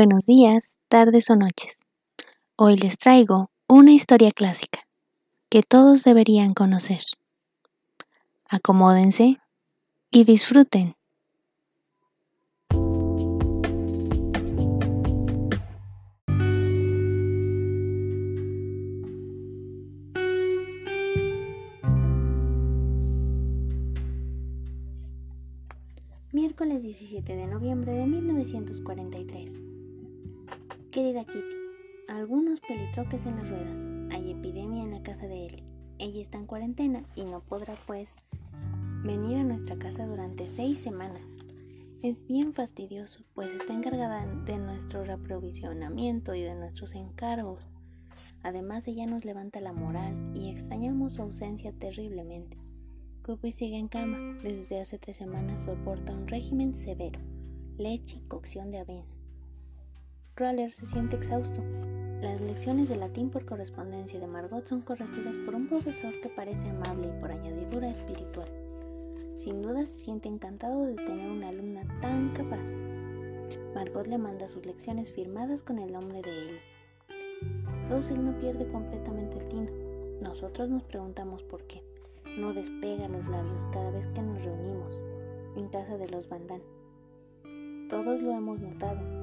Buenos días, tardes o noches. Hoy les traigo una historia clásica que todos deberían conocer. Acomódense y disfruten. Miércoles 17 de noviembre de 1943. Querida Kitty, algunos pelitroques en las ruedas. Hay epidemia en la casa de Ellie. Ella está en cuarentena y no podrá, pues, venir a nuestra casa durante seis semanas. Es bien fastidioso, pues está encargada de nuestro reaprovisionamiento y de nuestros encargos. Además, ella nos levanta la moral y extrañamos su ausencia terriblemente. Cupid sigue en cama. Desde hace tres semanas soporta un régimen severo, leche y cocción de avena. Roller se siente exhausto. Las lecciones de latín por correspondencia de Margot son corregidas por un profesor que parece amable y por añadidura espiritual. Sin duda se siente encantado de tener una alumna tan capaz. Margot le manda sus lecciones firmadas con el nombre de él. Dossel no pierde completamente el tino. Nosotros nos preguntamos por qué no despega los labios cada vez que nos reunimos en casa de los Bandán. Todos lo hemos notado,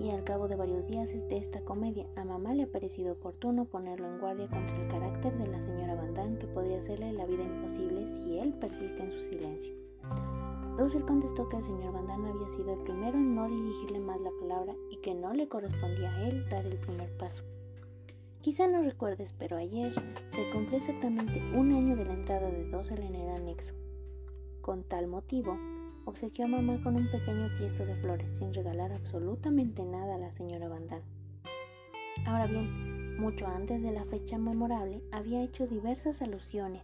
y al cabo de varios días de esta comedia, a mamá le ha parecido oportuno ponerlo en guardia contra el carácter de la señora Bandán que podría hacerle la vida imposible si él persiste en su silencio. Dossel contestó que el señor Bandán había sido el primero en no dirigirle más la palabra y que no le correspondía a él dar el primer paso. Quizá no recuerdes, pero ayer se cumplió exactamente un año de la entrada de Dossel en el anexo. Con tal motivo, obsequió a mamá con un pequeño tiesto de flores, sin regalar absolutamente nada a la señora Vandal. Ahora bien, mucho antes de la fecha memorable, había hecho diversas alusiones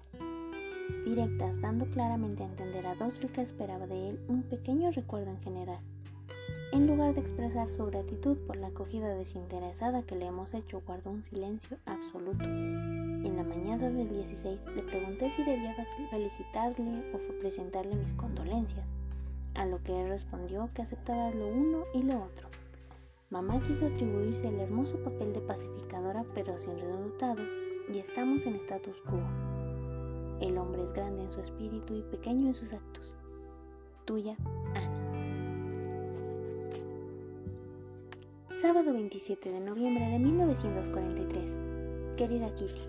directas, dando claramente a entender a Dossel que esperaba de él un pequeño recuerdo en general en lugar de expresar su gratitud por la acogida desinteresada que le hemos hecho, guardó un silencio absoluto. En la mañana del 16 le pregunté si debía felicitarle o presentarle mis condolencias, a lo que él respondió que aceptaba lo uno y lo otro. Mamá quiso atribuirse el hermoso papel de pacificadora, pero sin resultado, y estamos en status quo. El hombre es grande en su espíritu y pequeño en sus actos. Tuya, Ana. Sábado 27 de noviembre de 1943. Querida Kitty,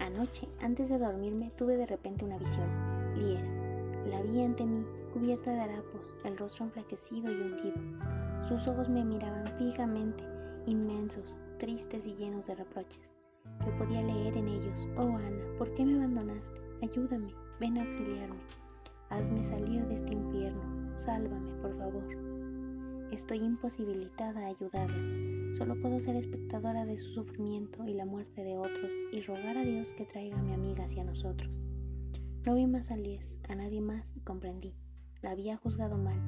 anoche, antes de dormirme, tuve de repente una visión. Lies. La vi ante mí, cubierta de harapos, el rostro enflaquecido y hundido. Sus ojos me miraban fijamente, inmensos, tristes y llenos de reproches. Yo podía leer en ellos, oh Ana, ¿por qué me abandonaste? Ayúdame, ven a auxiliarme. Hazme salir de este infierno, sálvame, por favor. Estoy imposibilitada a ayudarla. Solo puedo ser espectadora de su sufrimiento y la muerte de otros y rogar a Dios que traiga a mi amiga hacia nosotros. No vi más a Lies, a nadie más y comprendí. La había juzgado mal.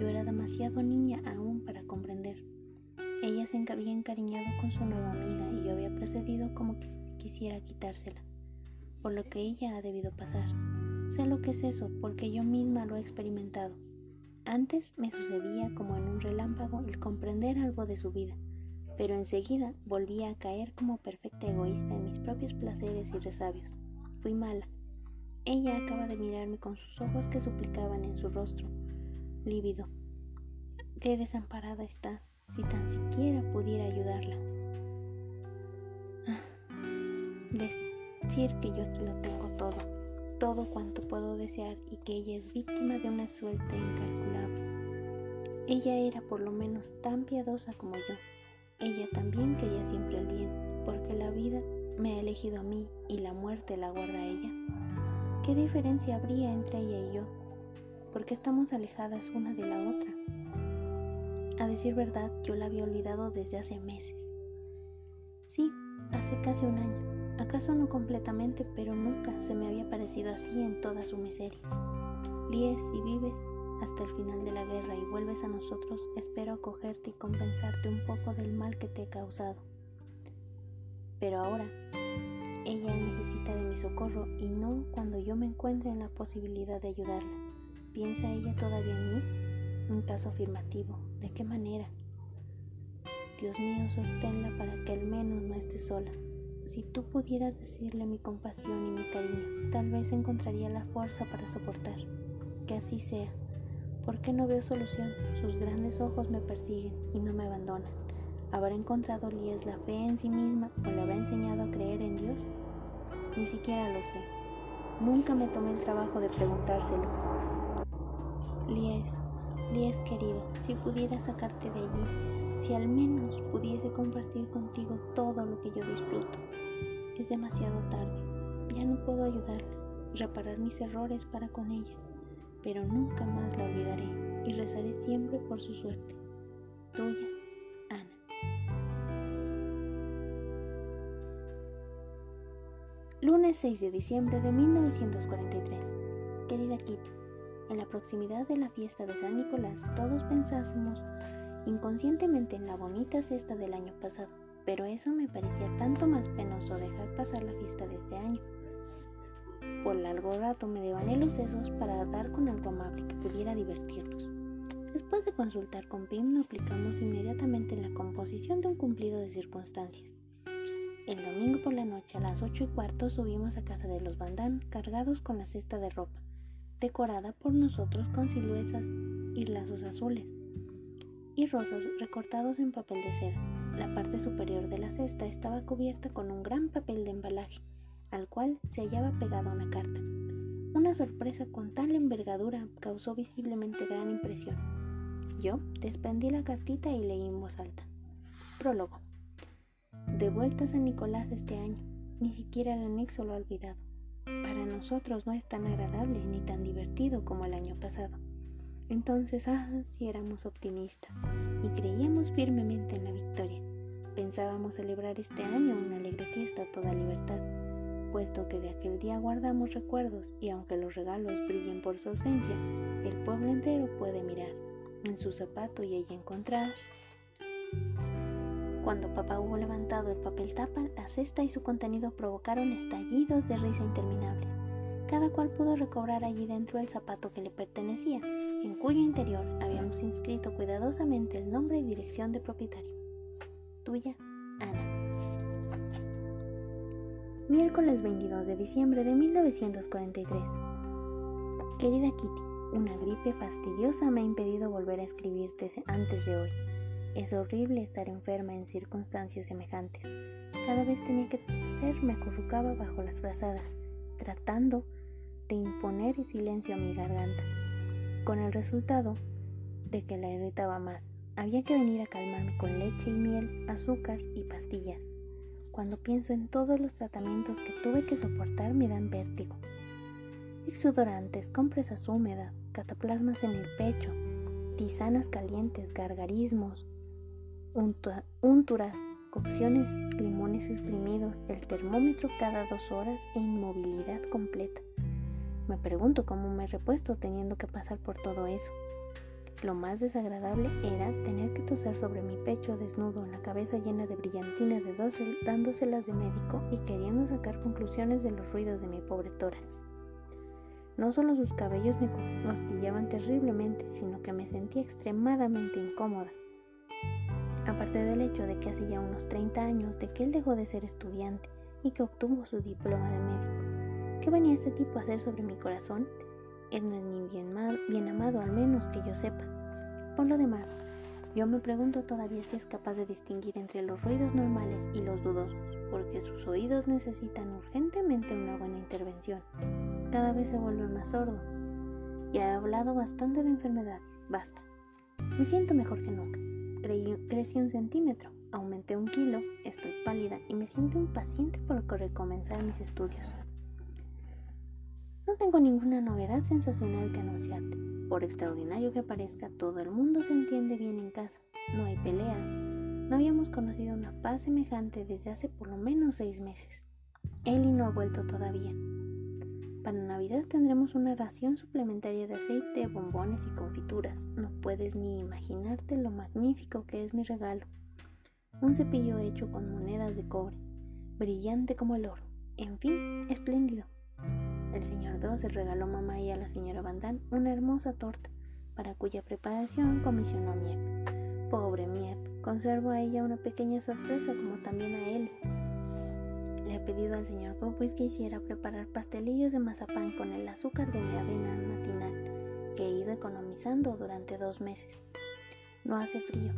Yo era demasiado niña aún para comprender. Ella se había encariñado con su nueva amiga y yo había procedido como quisiera quitársela, por lo que ella ha debido pasar. Sé lo que es eso porque yo misma lo he experimentado. Antes me sucedía como en un relámpago el comprender algo de su vida, pero enseguida volvía a caer como perfecta egoísta en mis propios placeres y resabios. Fui mala. Ella acaba de mirarme con sus ojos que suplicaban en su rostro, lívido. Qué desamparada está, si tan siquiera pudiera ayudarla. Decir que yo aquí lo tengo todo todo cuanto puedo desear y que ella es víctima de una suerte incalculable. Ella era por lo menos tan piadosa como yo. Ella también quería siempre el bien, porque la vida me ha elegido a mí y la muerte la guarda a ella. ¿Qué diferencia habría entre ella y yo? Porque estamos alejadas una de la otra. A decir verdad, yo la había olvidado desde hace meses. Sí, hace casi un año acaso no completamente, pero nunca se me había parecido así en toda su miseria. Lies, si vives hasta el final de la guerra y vuelves a nosotros, espero acogerte y compensarte un poco del mal que te he causado. Pero ahora, ella necesita de mi socorro y no cuando yo me encuentre en la posibilidad de ayudarla. ¿Piensa ella todavía en mí? Un caso afirmativo. ¿De qué manera? Dios mío, sosténla para que al menos no esté sola. Si tú pudieras decirle mi compasión y mi cariño, tal vez encontraría la fuerza para soportar. Que así sea. ¿Por qué no veo solución? Sus grandes ojos me persiguen y no me abandonan. ¿Habrá encontrado Lies la fe en sí misma o le habrá enseñado a creer en Dios? Ni siquiera lo sé. Nunca me tomé el trabajo de preguntárselo. Lies, Lies querida, si pudiera sacarte de allí, si al menos pudiese compartir contigo todo lo que yo disfruto. Es demasiado tarde, ya no puedo ayudarla, reparar mis errores para con ella, pero nunca más la olvidaré y rezaré siempre por su suerte. Tuya, Lunes 6 de diciembre de 1943. Querida Kitty, en la proximidad de la fiesta de San Nicolás todos pensásemos inconscientemente en la bonita cesta del año pasado, pero eso me parecía tanto más penoso dejar pasar la fiesta de este año. Por largo rato me devané los sesos para dar con algo amable que pudiera divertirnos. Después de consultar con Pim, nos aplicamos inmediatamente en la composición de un cumplido de circunstancias. El domingo por la noche a las ocho y cuarto subimos a casa de los Bandán cargados con la cesta de ropa, decorada por nosotros con siluetas y lazos azules y rosas recortados en papel de seda. La parte superior de la cesta estaba cubierta con un gran papel de embalaje, al cual se hallaba pegada una carta. Una sorpresa con tal envergadura causó visiblemente gran impresión. Yo desprendí la cartita y leí en voz alta. Prólogo. De vuelta a San Nicolás este año, ni siquiera el anexo lo ha olvidado. Para nosotros no es tan agradable ni tan divertido como el año pasado. Entonces, ah, si éramos optimistas y creíamos firmemente en la victoria. Pensábamos celebrar este año una alegre fiesta a toda libertad, puesto que de aquel día guardamos recuerdos y aunque los regalos brillen por su ausencia, el pueblo entero puede mirar en su zapato y ella encontrar cuando papá hubo levantado el papel tapa, la cesta y su contenido provocaron estallidos de risa interminables. Cada cual pudo recobrar allí dentro el zapato que le pertenecía, en cuyo interior habíamos inscrito cuidadosamente el nombre y dirección de propietario. Tuya, Ana. Miércoles 22 de diciembre de 1943. Querida Kitty, una gripe fastidiosa me ha impedido volver a escribirte antes de hoy. Es horrible estar enferma en circunstancias semejantes. Cada vez tenía que toser, me acurrucaba bajo las brazadas, tratando de imponer silencio a mi garganta, con el resultado de que la irritaba más. Había que venir a calmarme con leche y miel, azúcar y pastillas. Cuando pienso en todos los tratamientos que tuve que soportar me dan vértigo. Exudorantes, compresas húmedas, cataplasmas en el pecho, tisanas calientes, gargarismos, unturas, cocciones, limones exprimidos, el termómetro cada dos horas e inmovilidad completa. Me pregunto cómo me he repuesto teniendo que pasar por todo eso. Lo más desagradable era tener que toser sobre mi pecho desnudo, la cabeza llena de brillantina de dosel, dándoselas de médico y queriendo sacar conclusiones de los ruidos de mi pobre tórax. No solo sus cabellos me cosquillaban terriblemente, sino que me sentía extremadamente incómoda aparte del hecho de que hace ya unos 30 años de que él dejó de ser estudiante y que obtuvo su diploma de médico. ¿Qué venía este tipo a hacer sobre mi corazón? Él no es ni bien, bien amado, al menos que yo sepa. Por lo demás, yo me pregunto todavía si es capaz de distinguir entre los ruidos normales y los dudosos, porque sus oídos necesitan urgentemente una buena intervención. Cada vez se vuelve más sordo. Ya he hablado bastante de enfermedades, basta. Me siento mejor que nunca crecí un centímetro, aumenté un kilo, estoy pálida y me siento impaciente por recomenzar mis estudios. No tengo ninguna novedad sensacional que anunciarte. Por extraordinario que parezca, todo el mundo se entiende bien en casa. No hay peleas. No habíamos conocido una paz semejante desde hace por lo menos seis meses. Ellie no ha vuelto todavía. Para Navidad tendremos una ración suplementaria de aceite, bombones y confituras. No puedes ni imaginarte lo magnífico que es mi regalo. Un cepillo hecho con monedas de cobre, brillante como el oro. En fin, espléndido. El señor Doce regaló a mamá y a la señora Van una hermosa torta, para cuya preparación comisionó Miep. Pobre Miep, conservo a ella una pequeña sorpresa como también a él. He pedido al señor Copwis que hiciera preparar pastelillos de mazapán con el azúcar de mi avena matinal que he ido economizando durante dos meses. No hace frío.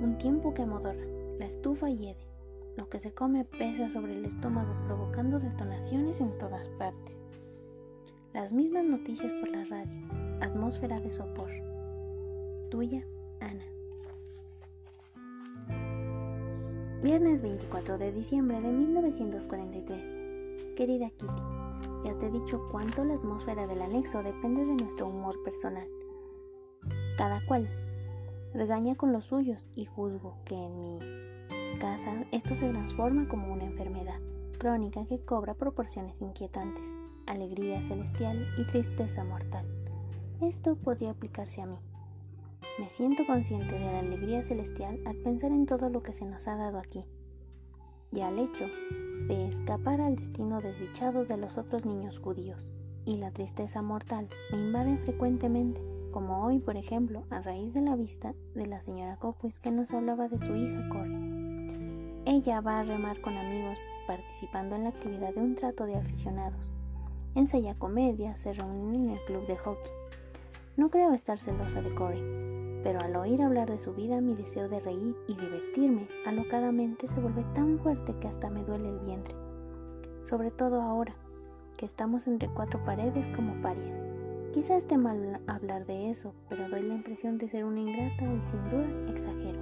Un tiempo que amodorra. La estufa hiede. Lo que se come pesa sobre el estómago provocando detonaciones en todas partes. Las mismas noticias por la radio. Atmósfera de sopor. Tuya, Ana. Viernes 24 de diciembre de 1943. Querida Kitty, ya te he dicho cuánto la atmósfera del anexo depende de nuestro humor personal. Cada cual regaña con los suyos y juzgo que en mi casa esto se transforma como una enfermedad crónica que cobra proporciones inquietantes, alegría celestial y tristeza mortal. Esto podría aplicarse a mí. Me siento consciente de la alegría celestial al pensar en todo lo que se nos ha dado aquí y al hecho de escapar al destino desdichado de los otros niños judíos. Y la tristeza mortal me invade frecuentemente, como hoy, por ejemplo, a raíz de la vista de la señora Copwis que nos hablaba de su hija Corey. Ella va a remar con amigos participando en la actividad de un trato de aficionados. Ensaya comedia, se reúnen en el club de hockey. No creo estar celosa de Corey, pero al oír hablar de su vida mi deseo de reír y divertirme alocadamente se vuelve tan fuerte que hasta me duele el vientre, sobre todo ahora que estamos entre cuatro paredes como parias. Quizá esté mal hablar de eso, pero doy la impresión de ser una ingrata y sin duda exagero.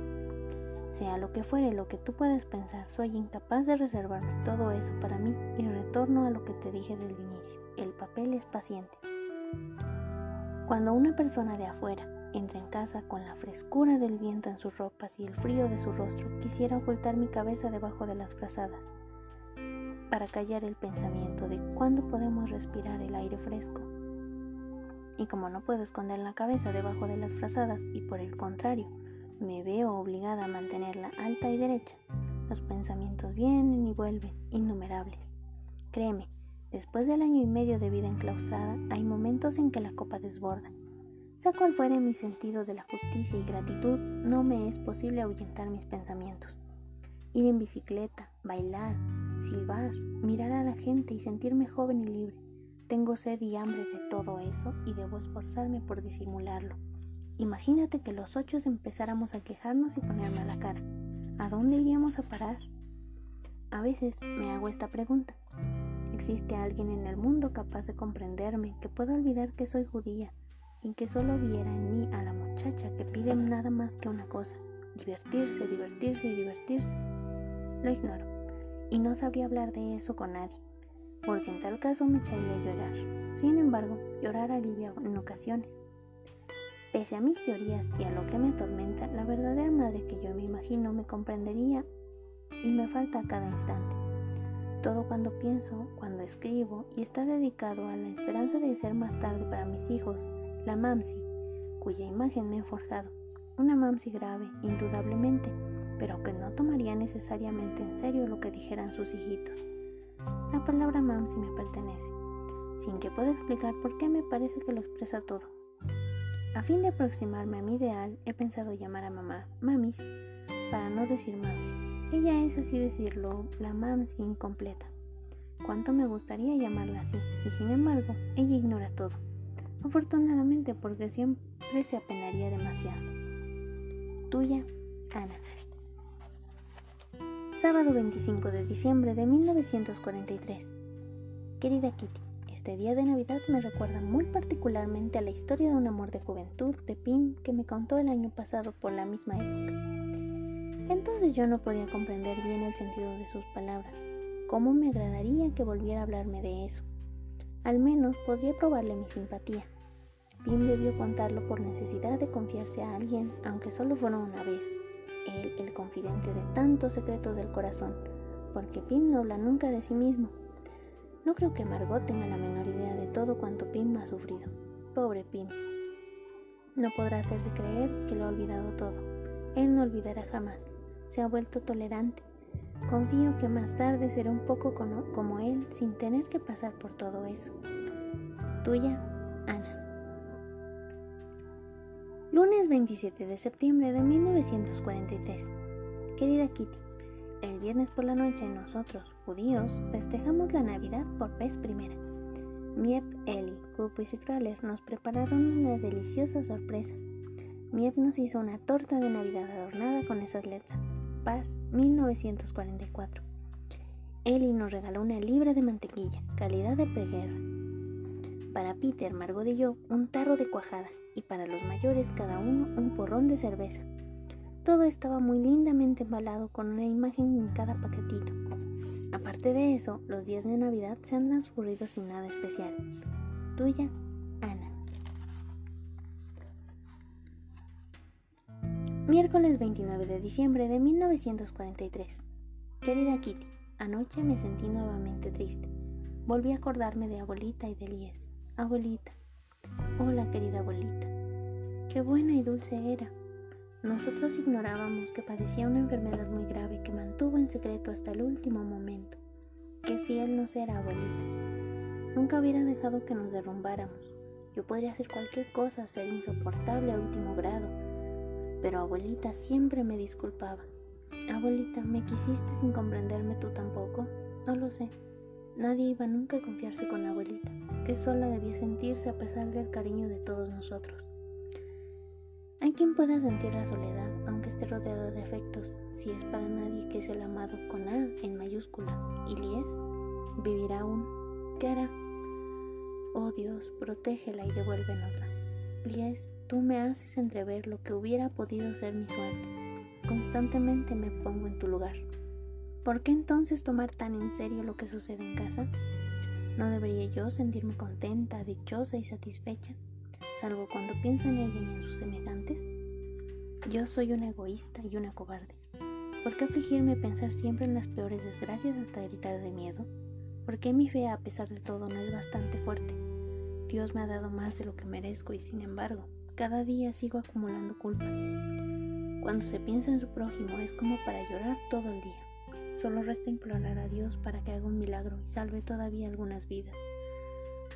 Sea lo que fuere lo que tú puedes pensar, soy incapaz de reservarme todo eso para mí y retorno a lo que te dije desde el inicio. El papel es paciente. Cuando una persona de afuera Entra en casa con la frescura del viento en sus ropas y el frío de su rostro. Quisiera ocultar mi cabeza debajo de las frazadas para callar el pensamiento de cuándo podemos respirar el aire fresco. Y como no puedo esconder la cabeza debajo de las frazadas y por el contrario, me veo obligada a mantenerla alta y derecha, los pensamientos vienen y vuelven, innumerables. Créeme, después del año y medio de vida enclaustrada, hay momentos en que la copa desborda sea cual fuere mi sentido de la justicia y gratitud, no me es posible ahuyentar mis pensamientos. Ir en bicicleta, bailar, silbar, mirar a la gente y sentirme joven y libre. Tengo sed y hambre de todo eso y debo esforzarme por disimularlo. Imagínate que los ocho empezáramos a quejarnos y ponerme a la cara. ¿A dónde iríamos a parar? A veces me hago esta pregunta. ¿Existe alguien en el mundo capaz de comprenderme que pueda olvidar que soy judía en que solo viera en mí a la muchacha que pide nada más que una cosa, divertirse, divertirse y divertirse. Lo ignoro, y no sabría hablar de eso con nadie, porque en tal caso me echaría a llorar. Sin embargo, llorar alivia en ocasiones. Pese a mis teorías y a lo que me atormenta, la verdadera madre que yo me imagino me comprendería y me falta a cada instante. Todo cuando pienso, cuando escribo, y está dedicado a la esperanza de ser más tarde para mis hijos la Mamsi, cuya imagen me he forjado. Una Mamsi grave, indudablemente, pero que no tomaría necesariamente en serio lo que dijeran sus hijitos. La palabra Mamsi me pertenece, sin que pueda explicar por qué me parece que lo expresa todo. A fin de aproximarme a mi ideal, he pensado llamar a mamá Mamis, para no decir Mamsi. Ella es, así decirlo, la Mamsi incompleta. Cuánto me gustaría llamarla así, y sin embargo, ella ignora todo afortunadamente porque siempre se apenaría demasiado. Tuya, Ana. Sábado 25 de diciembre de 1943. Querida Kitty, este día de Navidad me recuerda muy particularmente a la historia de un amor de juventud de Pim que me contó el año pasado por la misma época. Entonces yo no podía comprender bien el sentido de sus palabras. ¿Cómo me agradaría que volviera a hablarme de eso? Al menos podría probarle mi simpatía. Pim debió contarlo por necesidad de confiarse a alguien, aunque solo fuera una vez. Él, el confidente de tantos secretos del corazón, porque Pim no habla nunca de sí mismo. No creo que Margot tenga la menor idea de todo cuanto Pim ha sufrido. Pobre Pim. No podrá hacerse creer que lo ha olvidado todo. Él no olvidará jamás. Se ha vuelto tolerante. Confío que más tarde será un poco como él sin tener que pasar por todo eso. Tuya, Ana. Lunes 27 de septiembre de 1943. Querida Kitty, el viernes por la noche nosotros, judíos, festejamos la Navidad por vez primera. Miep, Eli, Kupis y Kraler nos prepararon una deliciosa sorpresa. Miep nos hizo una torta de Navidad adornada con esas letras. Paz, 1944. Eli nos regaló una libra de mantequilla, calidad de preguerra. Para Peter, Margot y yo, un tarro de cuajada, y para los mayores cada uno un porrón de cerveza. Todo estaba muy lindamente embalado con una imagen en cada paquetito. Aparte de eso, los días de Navidad se han transcurrido sin nada especial. Tuya, Ana. Miércoles 29 de diciembre de 1943. Querida Kitty, anoche me sentí nuevamente triste. Volví a acordarme de abuelita y de Lies. Abuelita. Hola, querida abuelita. Qué buena y dulce era. Nosotros ignorábamos que padecía una enfermedad muy grave que mantuvo en secreto hasta el último momento. Qué fiel nos era, abuelita. Nunca hubiera dejado que nos derrumbáramos. Yo podría hacer cualquier cosa, ser insoportable a último grado, pero abuelita siempre me disculpaba. Abuelita, ¿me quisiste sin comprenderme tú tampoco? No lo sé. Nadie iba nunca a confiarse con abuelita, que sola debía sentirse a pesar del cariño de todos nosotros. Hay quien pueda sentir la soledad, aunque esté rodeado de afectos, si es para nadie que es el amado con A en mayúscula. ¿Y Lies? ¿Vivirá aún? ¿Qué hará? Oh Dios, protégela y devuélvenosla. Lies, tú me haces entrever lo que hubiera podido ser mi suerte. Constantemente me pongo en tu lugar. ¿Por qué entonces tomar tan en serio lo que sucede en casa? ¿No debería yo sentirme contenta, dichosa y satisfecha? salvo cuando pienso en ella y en sus semejantes? Yo soy una egoísta y una cobarde. ¿Por qué afligirme pensar siempre en las peores desgracias hasta gritar de miedo? ¿Por qué mi fe a pesar de todo no es bastante fuerte? Dios me ha dado más de lo que merezco y sin embargo, cada día sigo acumulando culpas. Cuando se piensa en su prójimo es como para llorar todo el día. Solo resta implorar a Dios para que haga un milagro y salve todavía algunas vidas,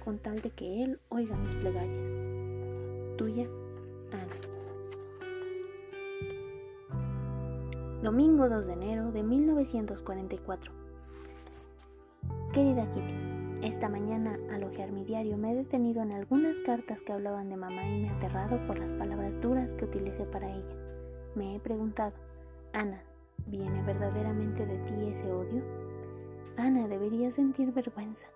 con tal de que Él oiga mis plegarias. Tuya, Ana. Domingo 2 de enero de 1944. Querida Kitty, esta mañana al hojear mi diario me he detenido en algunas cartas que hablaban de mamá y me he aterrado por las palabras duras que utilicé para ella. Me he preguntado, Ana, ¿viene verdaderamente de ti ese odio? Ana, debería sentir vergüenza.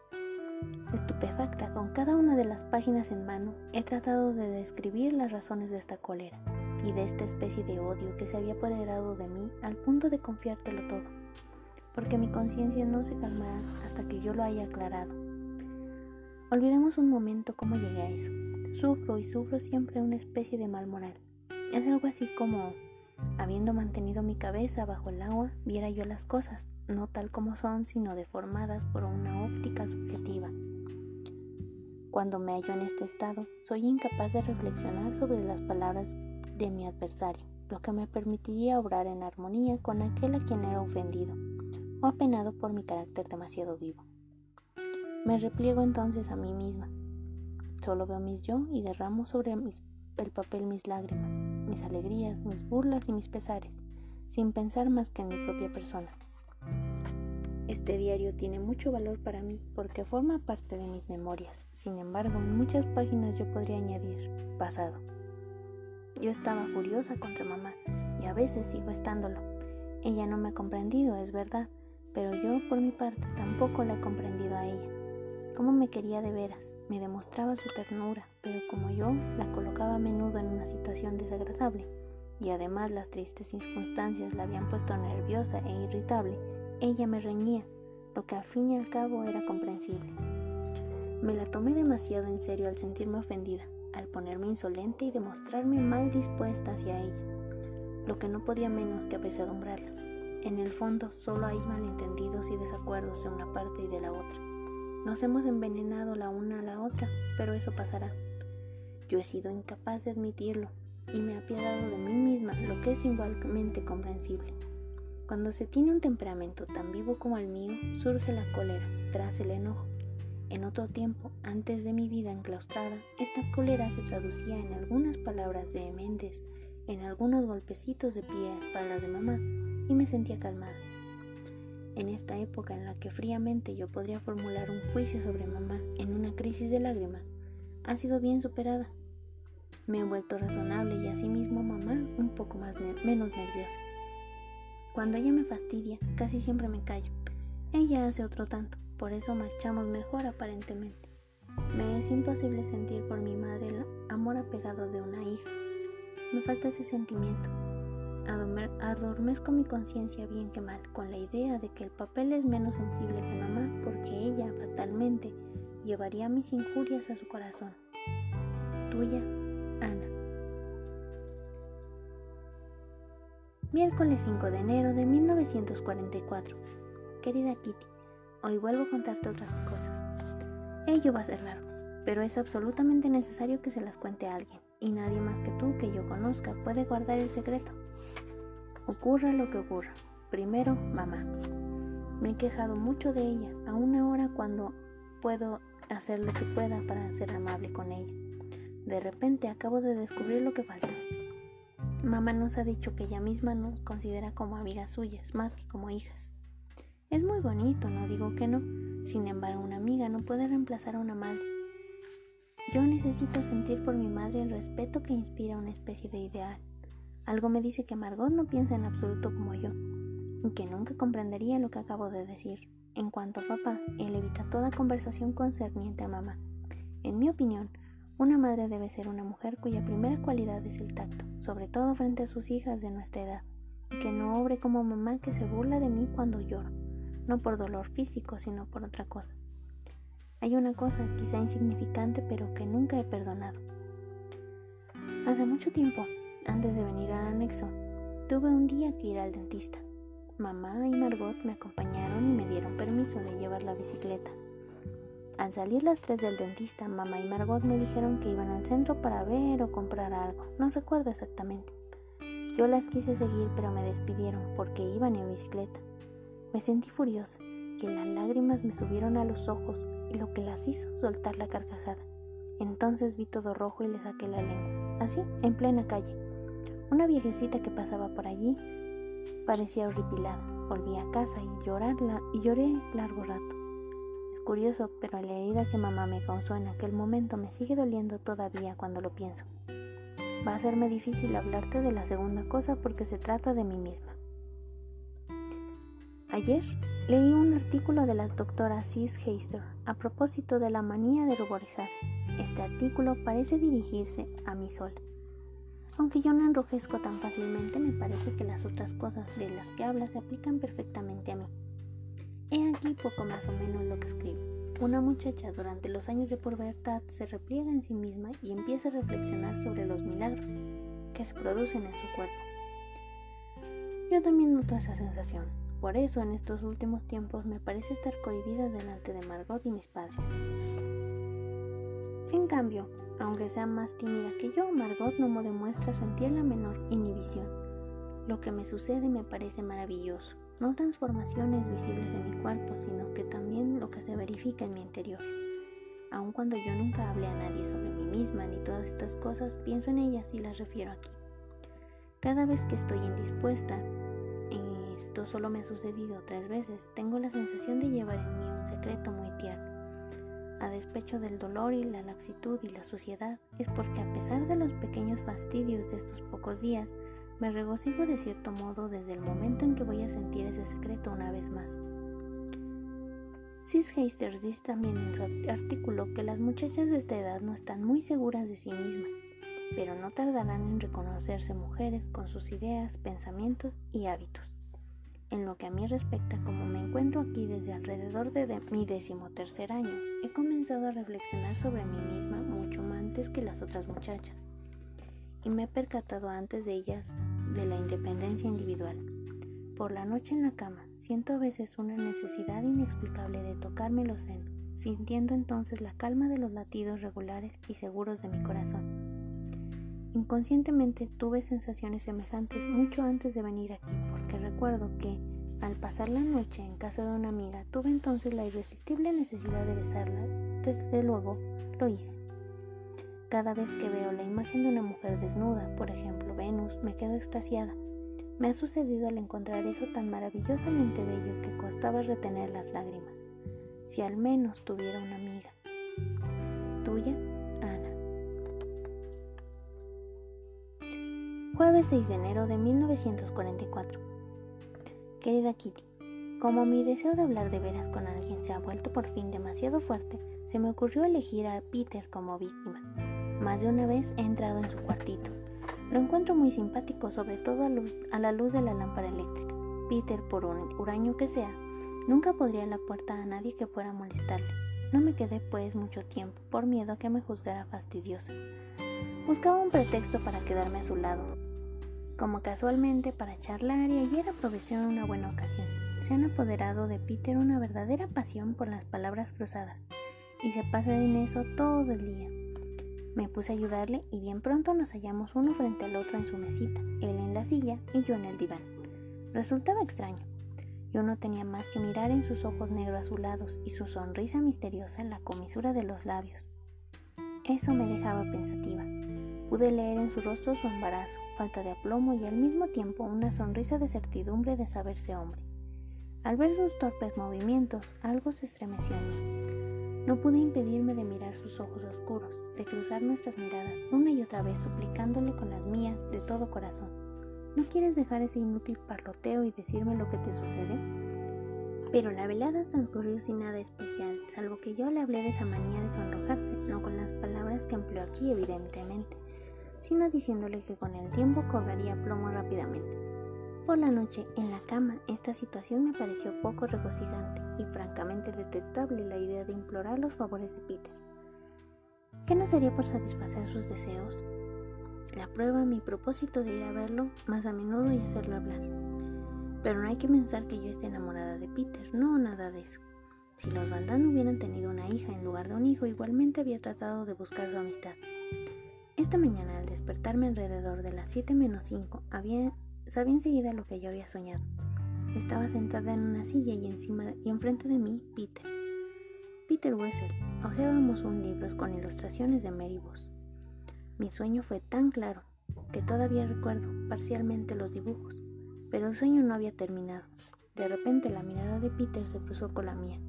Estupefacta con cada una de las páginas en mano, he tratado de describir las razones de esta cólera y de esta especie de odio que se había apoderado de mí al punto de confiártelo todo, porque mi conciencia no se calmará hasta que yo lo haya aclarado. Olvidemos un momento cómo llegué a eso. Sufro y sufro siempre una especie de mal moral. Es algo así como, habiendo mantenido mi cabeza bajo el agua, viera yo las cosas, no tal como son, sino deformadas por una óptica subjetiva. Cuando me hallo en este estado, soy incapaz de reflexionar sobre las palabras de mi adversario, lo que me permitiría obrar en armonía con aquel a quien era ofendido o apenado por mi carácter demasiado vivo. Me repliego entonces a mí misma. Solo veo mis yo y derramo sobre el papel mis lágrimas, mis alegrías, mis burlas y mis pesares, sin pensar más que en mi propia persona. Este diario tiene mucho valor para mí porque forma parte de mis memorias. Sin embargo, en muchas páginas yo podría añadir pasado. Yo estaba furiosa contra mamá y a veces sigo estándolo. Ella no me ha comprendido, es verdad, pero yo por mi parte tampoco la he comprendido a ella. Cómo me quería de veras, me demostraba su ternura, pero como yo la colocaba a menudo en una situación desagradable y además las tristes circunstancias la habían puesto nerviosa e irritable, ella me reñía, lo que al fin y al cabo era comprensible. Me la tomé demasiado en serio al sentirme ofendida, al ponerme insolente y demostrarme mal dispuesta hacia ella, lo que no podía menos que apesadumbrarla. En el fondo solo hay malentendidos y desacuerdos de una parte y de la otra. Nos hemos envenenado la una a la otra, pero eso pasará. Yo he sido incapaz de admitirlo y me he apiadado de mí misma, lo que es igualmente comprensible. Cuando se tiene un temperamento tan vivo como el mío, surge la cólera tras el enojo. En otro tiempo, antes de mi vida enclaustrada, esta cólera se traducía en algunas palabras vehementes, en algunos golpecitos de pie a espaldas de mamá, y me sentía calmada. En esta época en la que fríamente yo podría formular un juicio sobre mamá en una crisis de lágrimas, ha sido bien superada. Me he vuelto razonable y asimismo mamá un poco más menos nerviosa. Cuando ella me fastidia, casi siempre me callo. Ella hace otro tanto, por eso marchamos mejor aparentemente. Me es imposible sentir por mi madre el amor apegado de una hija. Me falta ese sentimiento. Adormezco mi conciencia bien que mal con la idea de que el papel es menos sensible que mamá porque ella fatalmente llevaría mis injurias a su corazón. Tuya, Ana. Miércoles 5 de enero de 1944. Querida Kitty, hoy vuelvo a contarte otras cosas. Ello va a ser largo, pero es absolutamente necesario que se las cuente a alguien, y nadie más que tú que yo conozca puede guardar el secreto. Ocurra lo que ocurra. Primero, mamá. Me he quejado mucho de ella, aún ahora cuando puedo hacer lo que pueda para ser amable con ella. De repente acabo de descubrir lo que falta. Mamá nos ha dicho que ella misma nos considera como amigas suyas, más que como hijas. Es muy bonito, no digo que no. Sin embargo, una amiga no puede reemplazar a una madre. Yo necesito sentir por mi madre el respeto que inspira una especie de ideal. Algo me dice que Margot no piensa en absoluto como yo, y que nunca comprendería lo que acabo de decir. En cuanto a papá, él evita toda conversación concerniente a mamá. En mi opinión, una madre debe ser una mujer cuya primera cualidad es el tacto, sobre todo frente a sus hijas de nuestra edad, que no obre como mamá que se burla de mí cuando lloro, no por dolor físico, sino por otra cosa. Hay una cosa, quizá insignificante, pero que nunca he perdonado. Hace mucho tiempo, antes de venir al anexo, tuve un día que ir al dentista. Mamá y Margot me acompañaron y me dieron permiso de llevar la bicicleta. Al salir las tres del dentista, mamá y Margot me dijeron que iban al centro para ver o comprar algo, no recuerdo exactamente. Yo las quise seguir pero me despidieron porque iban en bicicleta. Me sentí furiosa, que las lágrimas me subieron a los ojos y lo que las hizo soltar la carcajada. Entonces vi todo rojo y le saqué la lengua, así, en plena calle. Una viejecita que pasaba por allí parecía horripilada. Volví a casa y, lloré largo rato. Es curioso, pero la herida que mamá me causó en aquel momento me sigue doliendo todavía cuando lo pienso. Va a serme difícil hablarte de la segunda cosa porque se trata de mí misma. Ayer leí un artículo de la doctora Cis Heister a propósito de la manía de ruborizarse. Este artículo parece dirigirse a mí sola. Aunque yo no enrojezco tan fácilmente, me parece que las otras cosas de las que habla se aplican perfectamente a mí. He aquí poco más o menos lo que escribe. Una muchacha durante los años de pubertad se repliega en sí misma y empieza a reflexionar sobre los milagros que se producen en su cuerpo. Yo también noto esa sensación. Por eso en estos últimos tiempos me parece estar cohibida delante de Margot y mis padres. En cambio, aunque sea más tímida que yo, Margot no me demuestra sentir la menor inhibición. Lo que me sucede me parece maravilloso. No transformaciones visibles de mi cuerpo, sino que también lo que se verifica en mi interior. Aun cuando yo nunca hablé a nadie sobre mí misma ni todas estas cosas, pienso en ellas y las refiero aquí. Cada vez que estoy indispuesta, esto solo me ha sucedido tres veces, tengo la sensación de llevar en mí un secreto muy tierno a despecho del dolor y la laxitud y la suciedad, es porque a pesar de los pequeños fastidios de estos pocos días, me regocijo de cierto modo desde el momento en que voy a sentir ese secreto una vez más. Sis Heisters dice también en su artículo que las muchachas de esta edad no están muy seguras de sí mismas, pero no tardarán en reconocerse mujeres con sus ideas, pensamientos y hábitos. En lo que a mí respecta, como me encuentro aquí desde alrededor de, mi decimotercer año, he comenzado a reflexionar sobre mí misma mucho más antes que las otras muchachas, y me he percatado antes de ellas de la independencia individual. Por la noche en la cama, siento a veces una necesidad inexplicable de tocarme los senos, sintiendo entonces la calma de los latidos regulares y seguros de mi corazón. Inconscientemente tuve sensaciones semejantes mucho antes de venir aquí, porque recuerdo que, Al pasar la noche en casa de una amiga, tuve entonces la irresistible necesidad de besarla. Desde luego, lo hice. Cada vez que veo la imagen de una mujer desnuda, por ejemplo Venus, me quedo extasiada. Me ha sucedido al encontrar eso tan maravillosamente bello que costaba retener las lágrimas. Si al menos tuviera una amiga. Jueves 6 de enero de 1944. Querida Kitty, como mi deseo de hablar de veras con alguien se ha vuelto por fin demasiado fuerte, se me ocurrió elegir a Peter como víctima. Más de una vez he entrado en su cuartito. Lo encuentro muy simpático, sobre todo a, la luz de la lámpara eléctrica. Peter, por un huraño que sea, nunca podría la puerta a nadie que fuera a molestarle. No me quedé pues mucho tiempo, por miedo a que me juzgara fastidiosa. Buscaba un pretexto para quedarme a su lado, como casualmente para charlar y ayer aproveché una buena ocasión. Se han apoderado de Peter una verdadera pasión por las palabras cruzadas y se pasa en eso todo el día. Me puse a ayudarle y bien pronto nos hallamos uno frente al otro en su mesita, él en la silla y yo en el diván. Resultaba extraño. Yo no tenía más que mirar en sus ojos negro azulados y su sonrisa misteriosa en la comisura de los labios. Eso me dejaba pensativa. Pude leer en su rostro su embarazo, falta de aplomo y al mismo tiempo una sonrisa de certidumbre de saberse hombre. Al ver sus torpes movimientos, algo se estremeció en mí. No pude impedirme de mirar sus ojos oscuros, de cruzar nuestras miradas una y otra vez suplicándole con las mías de todo corazón. ¿No quieres dejar ese inútil parloteo y decirme lo que te sucede? Pero la velada transcurrió sin nada especial, salvo que yo le hablé de esa manía de sonrojarse, no con las palabras que empleó aquí evidentemente sino diciéndole que con el tiempo cobraría plomo rápidamente. Por la noche, en la cama, esta situación me pareció poco regocijante y francamente detestable la idea de implorar los favores de Peter. ¿Qué no sería por satisfacer sus deseos? La prueba mi propósito de ir a verlo más a menudo y hacerlo hablar. Pero no hay que pensar que yo esté enamorada de Peter, no, nada de eso. Si los Van hubieran tenido una hija en lugar de un hijo, igualmente había tratado de buscar su amistad. Esta mañana al despertarme alrededor de las 7 menos 5, había, sabía enseguida lo que yo había soñado. Estaba sentada en una silla y encima y enfrente de mí Peter. Peter Wessel. Ojeábamos un libro con ilustraciones de Mary Bus. Mi sueño fue tan claro que todavía recuerdo parcialmente los dibujos, pero el sueño no había terminado. De repente la mirada de Peter se cruzó con la mía,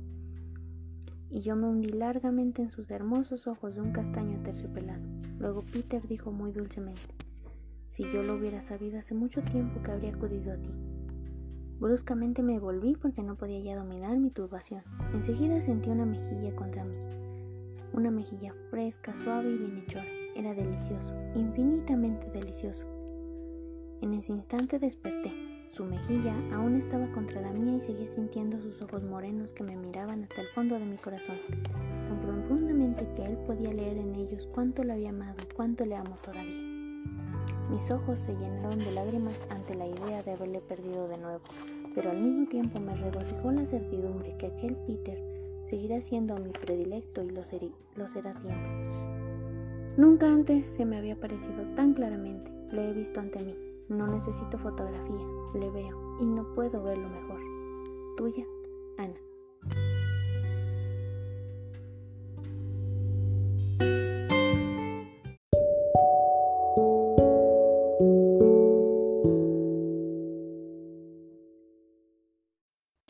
y yo me hundí largamente en sus hermosos ojos de un castaño terciopelado. Luego Peter dijo muy dulcemente, si yo lo hubiera sabido hace mucho tiempo que habría acudido a ti. Bruscamente me volví porque no podía ya dominar mi turbación. Enseguida sentí una mejilla contra mí. Una mejilla fresca, suave y bienhechora. Era delicioso, infinitamente delicioso. En ese instante desperté. Su mejilla aún estaba contra la mía y seguía sintiendo sus ojos morenos que me miraban hasta el fondo de mi corazón que él podía leer en ellos cuánto lo había amado y cuánto le amo todavía. Mis ojos se llenaron de lágrimas ante la idea de haberle perdido de nuevo, pero al mismo tiempo me regocijó la certidumbre que aquel Peter seguirá siendo mi predilecto y lo, lo será siempre. Nunca antes se me había parecido tan claramente, le he visto ante mí. No necesito fotografía, le veo y no puedo verlo mejor. Tuya, Ana.